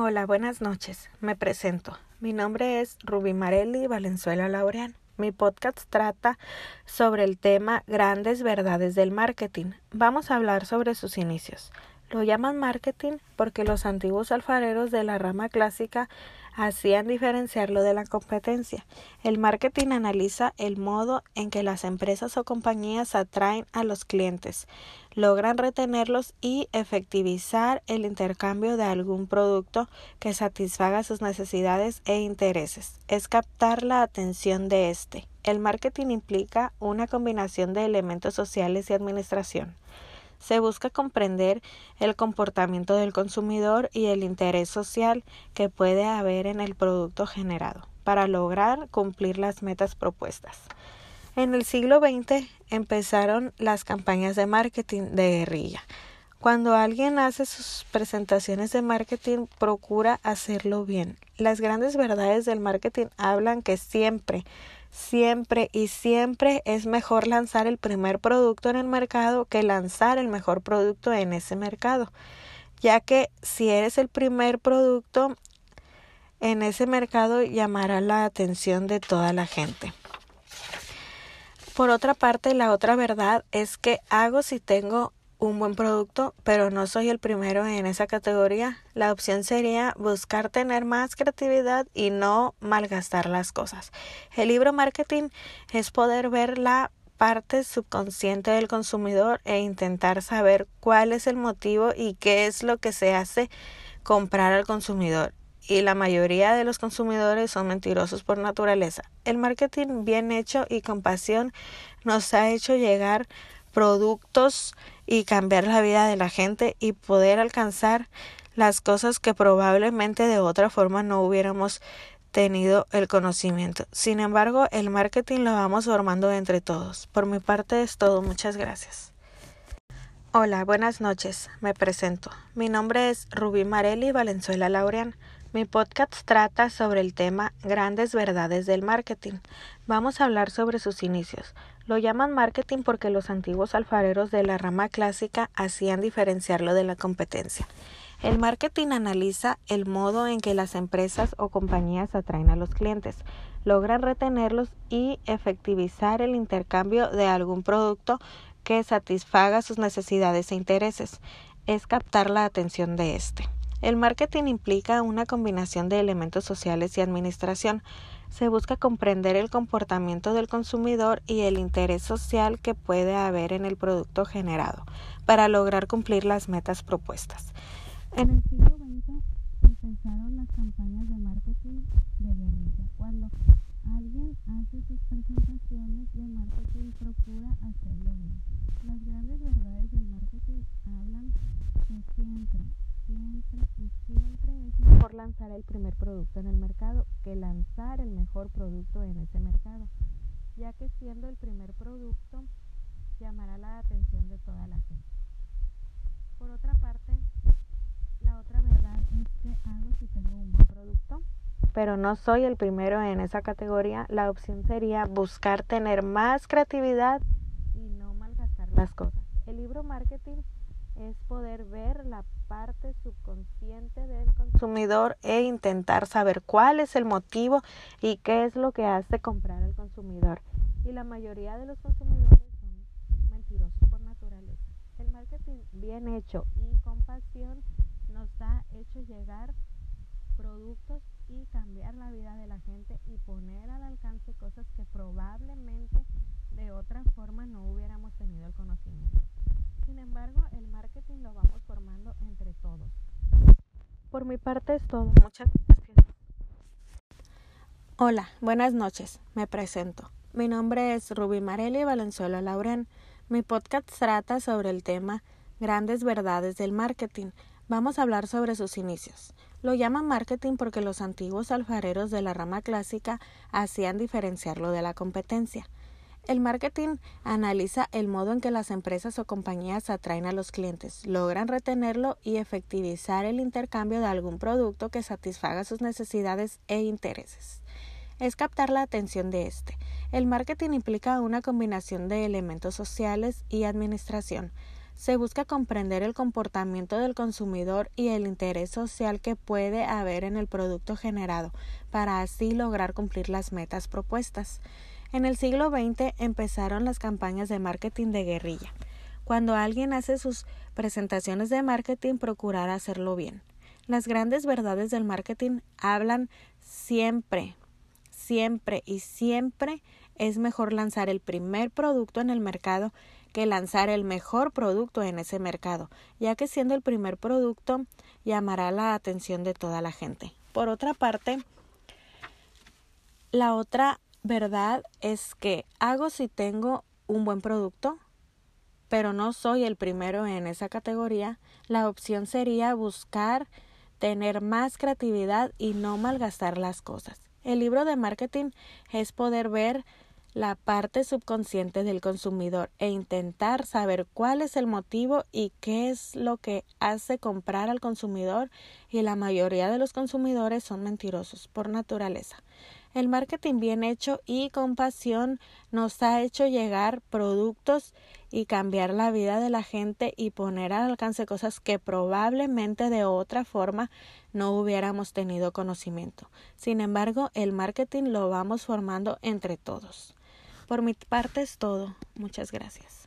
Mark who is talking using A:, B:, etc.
A: Hola, buenas noches. Me presento. Mi nombre es Ruby Marelli Valenzuela Laureán. Mi podcast trata sobre el tema Grandes Verdades del Marketing. Vamos a hablar sobre sus inicios. Lo llaman marketing porque los antiguos alfareros de la rama clásica hacían diferenciarlo de la competencia. El marketing analiza el modo en que las empresas o compañías atraen a los clientes, logran retenerlos y efectivizar el intercambio de algún producto que satisfaga sus necesidades e intereses. Es captar la atención de éste. El marketing implica una combinación de elementos sociales y administración se busca comprender el comportamiento del consumidor y el interés social que puede haber en el producto generado para lograr cumplir las metas propuestas. En el siglo XX empezaron las campañas de marketing de guerrilla. Cuando alguien hace sus presentaciones de marketing, procura hacerlo bien. Las grandes verdades del marketing hablan que siempre Siempre y siempre es mejor lanzar el primer producto en el mercado que lanzar el mejor producto en ese mercado, ya que si eres el primer producto en ese mercado llamará la atención de toda la gente. Por otra parte, la otra verdad es que hago si tengo un buen producto, pero no soy el primero en esa categoría. La opción sería buscar tener más creatividad y no malgastar las cosas. El libro marketing es poder ver la parte subconsciente del consumidor e intentar saber cuál es el motivo y qué es lo que se hace comprar al consumidor. Y la mayoría de los consumidores son mentirosos por naturaleza. El marketing bien hecho y con pasión nos ha hecho llegar productos y cambiar la vida de la gente y poder alcanzar las cosas que probablemente de otra forma no hubiéramos tenido el conocimiento. Sin embargo, el marketing lo vamos formando entre todos. Por mi parte es todo. Muchas gracias. Hola, buenas noches. Me presento. Mi nombre es Rubí Marelli Valenzuela Laureán. Mi podcast trata sobre el tema Grandes verdades del marketing. Vamos a hablar sobre sus inicios. Lo llaman marketing porque los antiguos alfareros de la rama clásica hacían diferenciarlo de la competencia. El marketing analiza el modo en que las empresas o compañías atraen a los clientes, logran retenerlos y efectivizar el intercambio de algún producto que satisfaga sus necesidades e intereses. Es captar la atención de éste. El marketing implica una combinación de elementos sociales y administración. Se busca comprender el comportamiento del consumidor y el interés social que puede haber en el producto generado para lograr cumplir las metas propuestas. En el siglo XX empezaron las campañas de marketing de guerrilla. Cuando alguien hace sus presentaciones de marketing, procura hacerlo bien. Las grandes verdades del marketing hablan que siempre siempre y siempre es mejor lanzar el primer producto en el mercado que lanzar el mejor producto en ese mercado, ya que siendo el primer producto llamará la atención de toda la gente. Por otra parte, la otra verdad es que hago si tengo un buen producto, pero no soy el primero en esa categoría. La opción sería buscar tener más creatividad y no malgastar las cosas. El libro marketing es poder ver la parte subconsciente del consumidor e intentar saber cuál es el motivo y qué es lo que hace comprar al consumidor. Y la mayoría de los consumidores son mentirosos por naturaleza. El marketing bien hecho y con pasión nos ha hecho llegar productos y cambiar la vida de la gente y poner al alcance cosas que probablemente de otra forma no hubiéramos tenido el conocimiento. Sin embargo, el marketing lo vamos formando entre todos. Por mi parte es todo. Muchas gracias. Hola, buenas noches. Me presento. Mi nombre es Ruby Marelli Valenzuela Lauren. Mi podcast trata sobre el tema Grandes verdades del marketing. Vamos a hablar sobre sus inicios. Lo llaman marketing porque los antiguos alfareros de la rama clásica hacían diferenciarlo de la competencia. El marketing analiza el modo en que las empresas o compañías atraen a los clientes, logran retenerlo y efectivizar el intercambio de algún producto que satisfaga sus necesidades e intereses. Es captar la atención de este. El marketing implica una combinación de elementos sociales y administración. Se busca comprender el comportamiento del consumidor y el interés social que puede haber en el producto generado, para así lograr cumplir las metas propuestas. En el siglo XX empezaron las campañas de marketing de guerrilla. Cuando alguien hace sus presentaciones de marketing, procurar hacerlo bien. Las grandes verdades del marketing hablan siempre, siempre y siempre es mejor lanzar el primer producto en el mercado que lanzar el mejor producto en ese mercado, ya que siendo el primer producto llamará la atención de toda la gente. Por otra parte, la otra verdad es que hago si tengo un buen producto, pero no soy el primero en esa categoría, la opción sería buscar tener más creatividad y no malgastar las cosas. El libro de marketing es poder ver la parte subconsciente del consumidor e intentar saber cuál es el motivo y qué es lo que hace comprar al consumidor y la mayoría de los consumidores son mentirosos por naturaleza. El marketing bien hecho y con pasión nos ha hecho llegar productos y cambiar la vida de la gente y poner al alcance cosas que probablemente de otra forma no hubiéramos tenido conocimiento. Sin embargo, el marketing lo vamos formando entre todos. Por mi parte es todo. Muchas gracias.